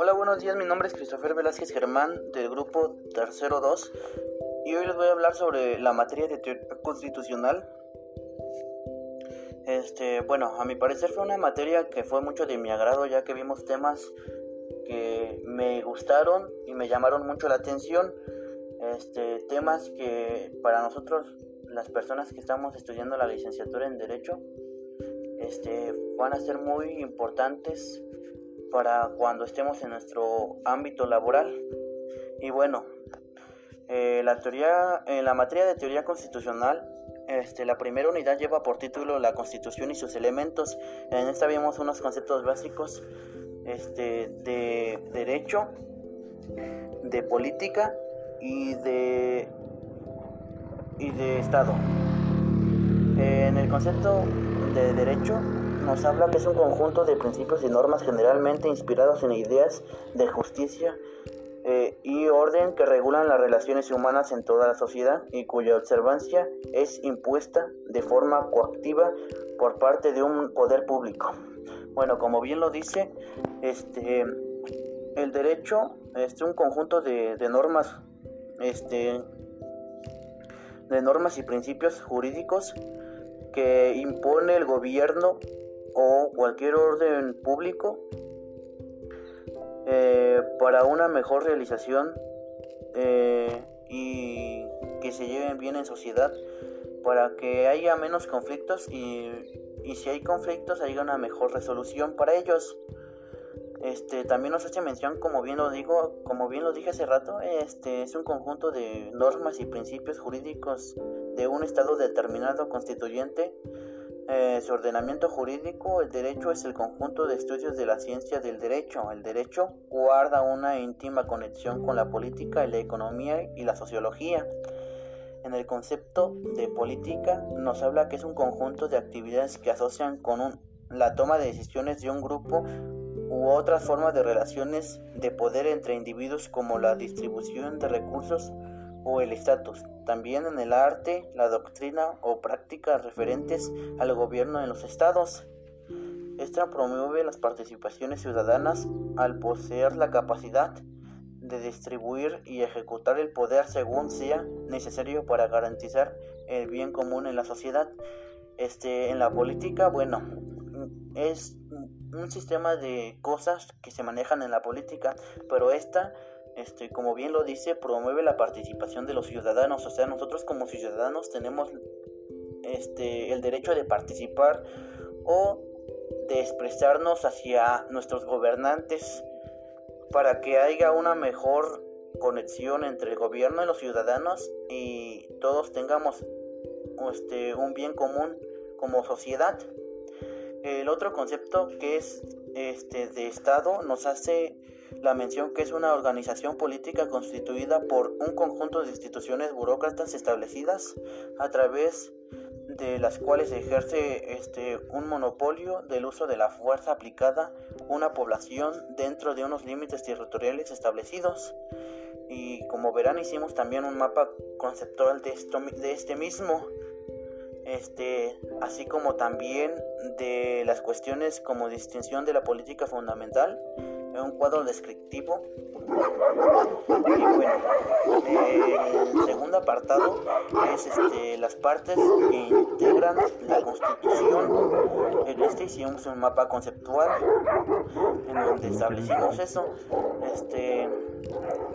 Hola, buenos días. Mi nombre es Christopher Velázquez Germán del grupo Tercero 2 y hoy les voy a hablar sobre la materia de teoría constitucional. Este, bueno, a mi parecer fue una materia que fue mucho de mi agrado ya que vimos temas que me gustaron y me llamaron mucho la atención. Este, temas que para nosotros, las personas que estamos estudiando la licenciatura en Derecho, este, van a ser muy importantes para cuando estemos en nuestro ámbito laboral. Y bueno, eh, la teoría, en la materia de teoría constitucional, este, la primera unidad lleva por título la Constitución y sus elementos. En esta vemos unos conceptos básicos este, de derecho, de política y de, y de Estado. En el concepto de derecho nos habla que es un conjunto de principios y normas generalmente inspirados en ideas de justicia eh, y orden que regulan las relaciones humanas en toda la sociedad y cuya observancia es impuesta de forma coactiva por parte de un poder público. Bueno, como bien lo dice, este, el derecho es un conjunto de, de normas, este, de normas y principios jurídicos que impone el gobierno o cualquier orden público eh, para una mejor realización eh, y que se lleven bien en sociedad para que haya menos conflictos y, y si hay conflictos haya una mejor resolución para ellos. Este, también nos hace mención, como bien lo digo, como bien lo dije hace rato, este es un conjunto de normas y principios jurídicos de un estado determinado constituyente eh, su ordenamiento jurídico, el derecho es el conjunto de estudios de la ciencia del derecho. El derecho guarda una íntima conexión con la política, la economía y la sociología. En el concepto de política nos habla que es un conjunto de actividades que asocian con la toma de decisiones de un grupo u otras formas de relaciones de poder entre individuos como la distribución de recursos o el estatus, también en el arte, la doctrina o prácticas referentes al gobierno en los estados. Esta promueve las participaciones ciudadanas al poseer la capacidad de distribuir y ejecutar el poder según sea necesario para garantizar el bien común en la sociedad. Este, en la política, bueno, es un sistema de cosas que se manejan en la política, pero esta este, como bien lo dice, promueve la participación de los ciudadanos. O sea, nosotros como ciudadanos tenemos este, el derecho de participar o de expresarnos hacia nuestros gobernantes para que haya una mejor conexión entre el gobierno y los ciudadanos y todos tengamos este, un bien común como sociedad. El otro concepto que es este, de Estado nos hace la mención que es una organización política constituida por un conjunto de instituciones burócratas establecidas a través de las cuales ejerce este, un monopolio del uso de la fuerza aplicada a una población dentro de unos límites territoriales establecidos. Y como verán hicimos también un mapa conceptual de, esto, de este mismo este, así como también de las cuestiones como distinción de la política fundamental en un cuadro descriptivo. Y bueno, el segundo apartado es este, las partes que integran la constitución. En este hicimos un mapa conceptual en donde establecimos eso. Este,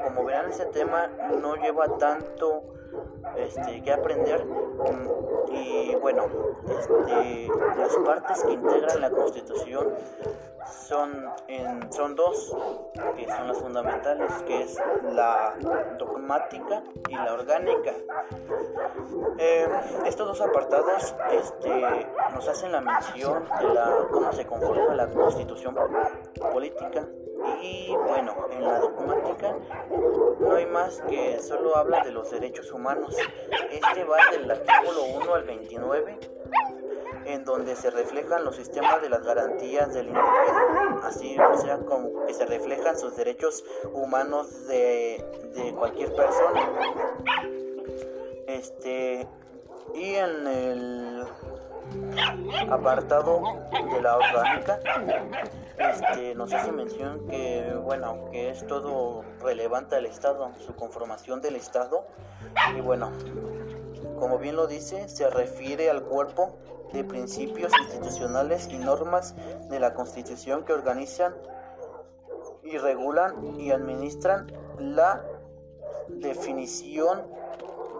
como verán, ese tema no lleva tanto este, que aprender y bueno, este, las partes que integran la Constitución son, en, son dos, que son las fundamentales, que es la dogmática y la orgánica. Eh, estos dos apartados este, nos hacen la mención de la, cómo se conforma la Constitución política y bueno, en la dogmática no hay más que solo habla de los derechos humanos. Este va del artículo 1 al 29, en donde se reflejan los sistemas de las garantías del individuo, así o sea como que se reflejan sus derechos humanos de, de cualquier persona. Este y en el apartado de la orgánica este, nos hace mención que, bueno, que es todo relevante al Estado, su conformación del Estado. Y bueno, como bien lo dice, se refiere al cuerpo de principios institucionales y normas de la Constitución que organizan y regulan y administran la definición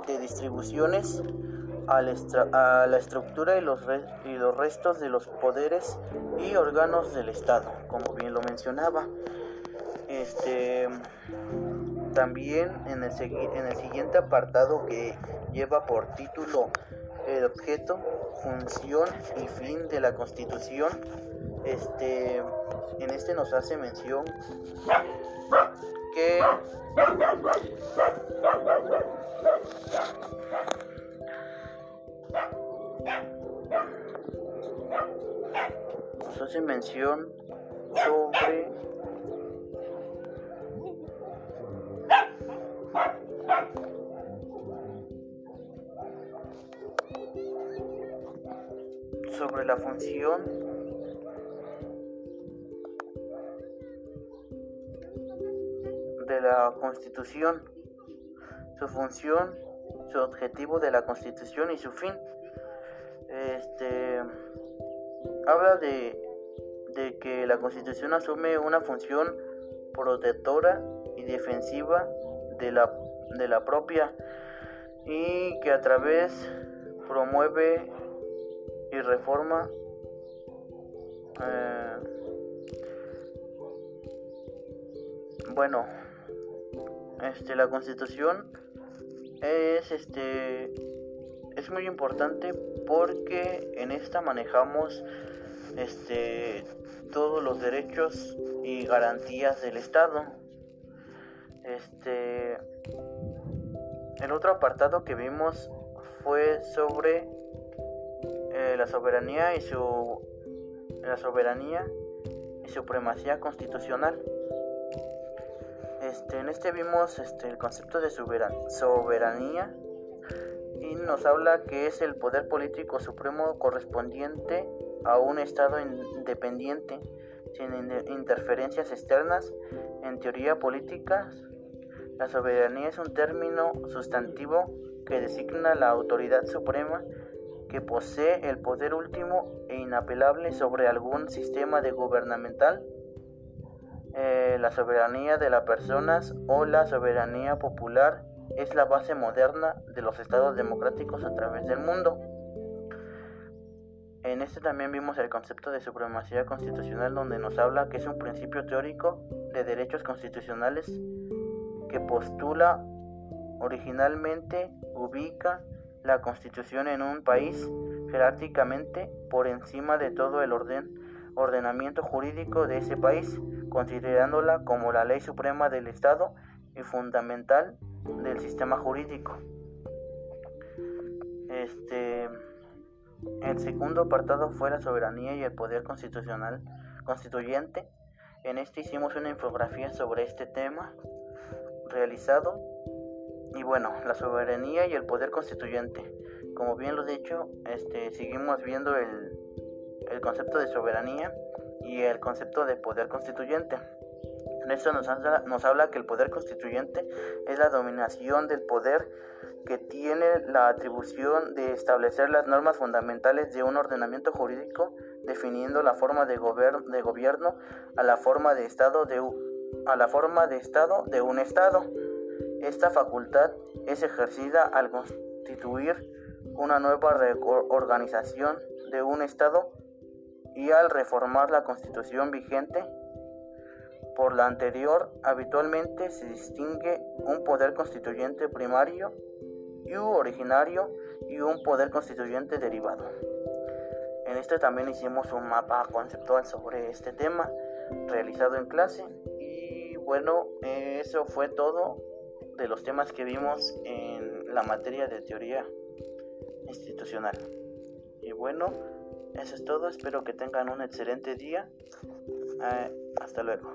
de distribuciones a la, estructura y los, y los restos de los poderes y órganos del Estado, como bien lo mencionaba. Este, también en el, en el siguiente apartado que lleva por título el objeto, función y fin de la Constitución, este, en este nos hace mención que hace mención sobre sobre la función de la Constitución, su función, su objetivo de la Constitución y su fin. Este habla de, de que la Constitución asume una función protectora y defensiva de la, de la propia y que a través promueve y reforma eh, bueno este la constitución es este es muy importante porque en esta manejamos este todos los derechos y garantías del estado este el otro apartado que vimos fue sobre eh, la soberanía y su la soberanía y supremacía constitucional. Este, en este vimos este, el concepto de soberanía y nos habla que es el poder político supremo correspondiente a un Estado independiente sin interferencias externas. En teoría política, la soberanía es un término sustantivo que designa la autoridad suprema que posee el poder último e inapelable sobre algún sistema de gubernamental, eh, la soberanía de las personas o la soberanía popular es la base moderna de los estados democráticos a través del mundo. En este también vimos el concepto de supremacía constitucional donde nos habla que es un principio teórico de derechos constitucionales que postula originalmente, ubica la constitución en un país jerárquicamente por encima de todo el orden, ordenamiento jurídico de ese país, considerándola como la ley suprema del Estado y fundamental del sistema jurídico. Este, el segundo apartado fue la soberanía y el poder constitucional constituyente. En este hicimos una infografía sobre este tema realizado y bueno, la soberanía y el poder constituyente. Como bien lo he dicho, este, seguimos viendo el, el concepto de soberanía y el concepto de poder constituyente. En esto nos habla, nos habla que el poder constituyente es la dominación del poder que tiene la atribución de establecer las normas fundamentales de un ordenamiento jurídico, definiendo la forma de, de gobierno a la forma de estado de a la forma de estado de un estado. Esta facultad es ejercida al constituir una nueva organización de un Estado y al reformar la constitución vigente. Por la anterior, habitualmente se distingue un poder constituyente primario y originario y un poder constituyente derivado. En este también hicimos un mapa conceptual sobre este tema realizado en clase y bueno, eso fue todo de los temas que vimos en la materia de teoría institucional. Y bueno, eso es todo. Espero que tengan un excelente día. Eh, hasta luego.